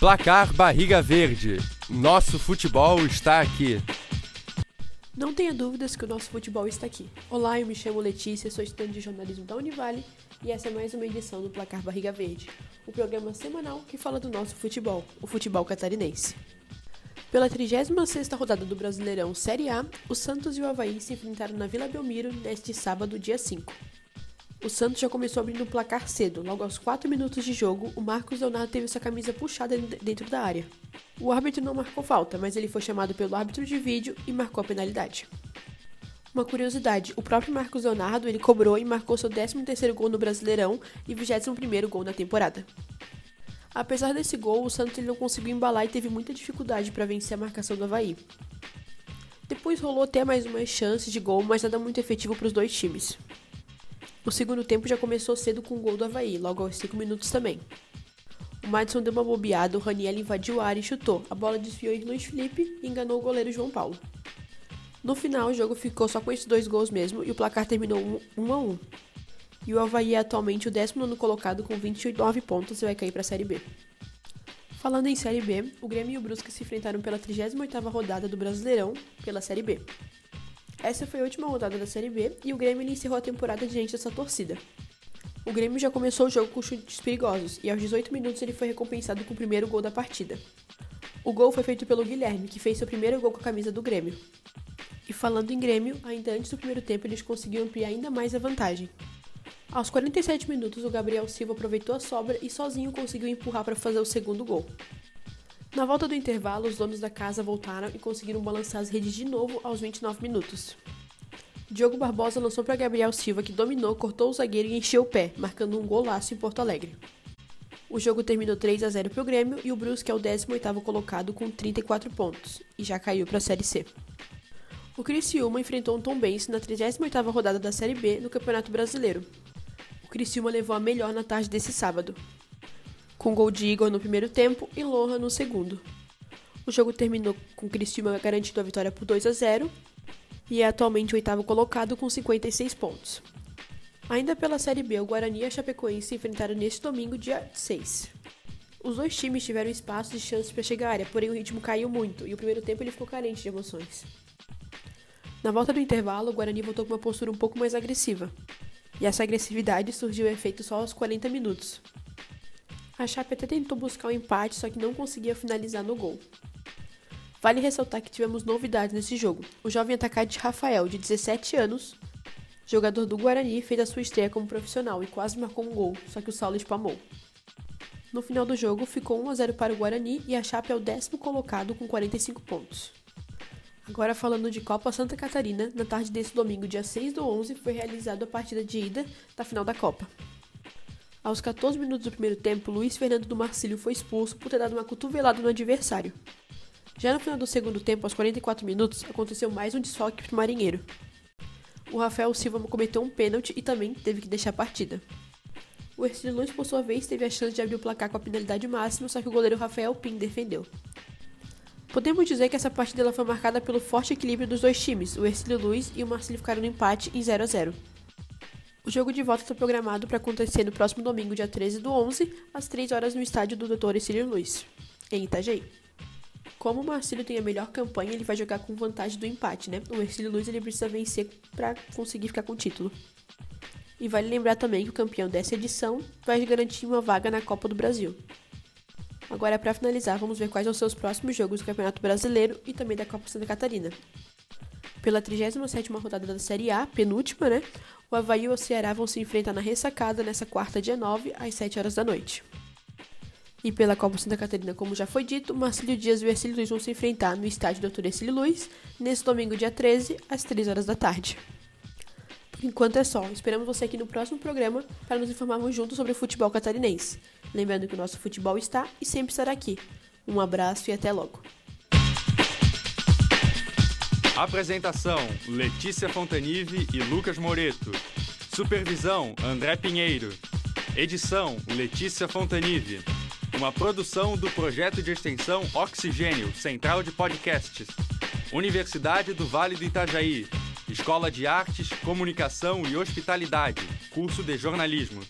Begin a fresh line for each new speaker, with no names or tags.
Placar Barriga Verde. Nosso futebol está aqui.
Não tenha dúvidas que o nosso futebol está aqui. Olá, eu me chamo Letícia, sou estudante de jornalismo da Univale e essa é mais uma edição do Placar Barriga Verde, o programa semanal que fala do nosso futebol, o futebol catarinense. Pela 36ª rodada do Brasileirão Série A, o Santos e o Havaí se enfrentaram na Vila Belmiro neste sábado, dia 5. O Santos já começou abrindo o placar cedo. Logo aos 4 minutos de jogo, o Marcos Leonardo teve sua camisa puxada dentro da área. O árbitro não marcou falta, mas ele foi chamado pelo árbitro de vídeo e marcou a penalidade. Uma curiosidade, o próprio Marcos Leonardo ele cobrou e marcou seu 13º gol no Brasileirão e 21º gol na temporada. Apesar desse gol, o Santos não conseguiu embalar e teve muita dificuldade para vencer a marcação do Havaí. Depois rolou até mais umas chances de gol, mas nada muito efetivo para os dois times. O segundo tempo já começou cedo com o gol do Havaí, logo aos 5 minutos também. O Madison deu uma bobeada, o Raniel invadiu a área e chutou. A bola desviou em Luiz Felipe e enganou o goleiro João Paulo. No final, o jogo ficou só com esses dois gols mesmo e o placar terminou 1 a 1. E o Havaí é atualmente o 19 colocado com 29 pontos e vai cair para a Série B. Falando em Série B, o Grêmio e o Brusque se enfrentaram pela 38ª rodada do Brasileirão pela Série B. Essa foi a última rodada da Série B e o Grêmio encerrou a temporada diante dessa torcida. O Grêmio já começou o jogo com chutes perigosos e aos 18 minutos ele foi recompensado com o primeiro gol da partida. O gol foi feito pelo Guilherme, que fez seu primeiro gol com a camisa do Grêmio. E falando em Grêmio, ainda antes do primeiro tempo eles conseguiram ampliar ainda mais a vantagem. Aos 47 minutos, o Gabriel Silva aproveitou a sobra e sozinho conseguiu empurrar para fazer o segundo gol. Na volta do intervalo, os donos da casa voltaram e conseguiram balançar as redes de novo aos 29 minutos. Diogo Barbosa lançou para Gabriel Silva, que dominou, cortou o zagueiro e encheu o pé, marcando um golaço em Porto Alegre. O jogo terminou 3 a 0 para o Grêmio e o Brusque é o 18º colocado com 34 pontos e já caiu para a Série C. O Criciúma enfrentou um Tombense na 38ª rodada da Série B no Campeonato Brasileiro. O Criciúma levou a melhor na tarde desse sábado, com gol de Igor no primeiro tempo e Lohan no segundo. O jogo terminou com Criciúma garantindo a vitória por 2 a 0 e é atualmente o oitavo colocado com 56 pontos. Ainda pela Série B, o Guarani e a Chapecoense se enfrentaram neste domingo, dia 6. Os dois times tiveram espaço e chances para chegar à área, porém o ritmo caiu muito e o primeiro tempo ele ficou carente de emoções. Na volta do intervalo, o Guarani voltou com uma postura um pouco mais agressiva. E essa agressividade surgiu efeito só aos 40 minutos, a Chape até tentou buscar o um empate, só que não conseguia finalizar no gol. Vale ressaltar que tivemos novidades nesse jogo. O jovem atacante Rafael, de 17 anos, jogador do Guarani, fez a sua estreia como profissional e quase marcou um gol, só que o Saulo espamou. No final do jogo, ficou 1 a 0 para o Guarani e a Chape é o décimo colocado com 45 pontos. Agora falando de Copa Santa Catarina, na tarde desse domingo, dia 6 do 11, foi realizada a partida de ida da final da Copa. Aos 14 minutos do primeiro tempo, Luiz Fernando do Marcílio foi expulso por ter dado uma cotovelada no adversário. Já no final do segundo tempo, aos 44 minutos, aconteceu mais um desfoque para o Marinheiro. O Rafael Silva cometeu um pênalti e também teve que deixar a partida. O Ercílio Luiz, por sua vez, teve a chance de abrir o placar com a penalidade máxima, só que o goleiro Rafael Pim defendeu. Podemos dizer que essa partida foi marcada pelo forte equilíbrio dos dois times, o Ercílio Luiz e o Marcílio ficaram no empate em 0 a 0. O jogo de volta está programado para acontecer no próximo domingo, dia 13 do 11, às 3 horas no estádio do Dr. Cílio Luiz, em Itajaí. Como o Marcílio tem a melhor campanha, ele vai jogar com vantagem do empate, né? O Ercílio Luiz ele precisa vencer para conseguir ficar com o título. E vale lembrar também que o campeão dessa edição vai garantir uma vaga na Copa do Brasil. Agora, para finalizar, vamos ver quais são os seus próximos jogos do Campeonato Brasileiro e também da Copa Santa Catarina. Pela 37ª rodada da Série A, penúltima, né? O Havaí e o Ceará vão se enfrentar na ressacada nessa quarta, dia 9, às 7 horas da noite. E pela Copa Santa Catarina, como já foi dito, Marcílio Dias e Ercílio Luiz vão se enfrentar no estádio Dr. Ercílio Luiz, nesse domingo, dia 13, às 3 horas da tarde. Por enquanto é só. Esperamos você aqui no próximo programa para nos informarmos juntos sobre o futebol catarinense. Lembrando que o nosso futebol está e sempre estará aqui. Um abraço e até logo.
Apresentação: Letícia Fontanive e Lucas Moreto. Supervisão: André Pinheiro. Edição: Letícia Fontanive. Uma produção do projeto de extensão Oxigênio, Central de Podcasts. Universidade do Vale do Itajaí. Escola de Artes, Comunicação e Hospitalidade. Curso de Jornalismo.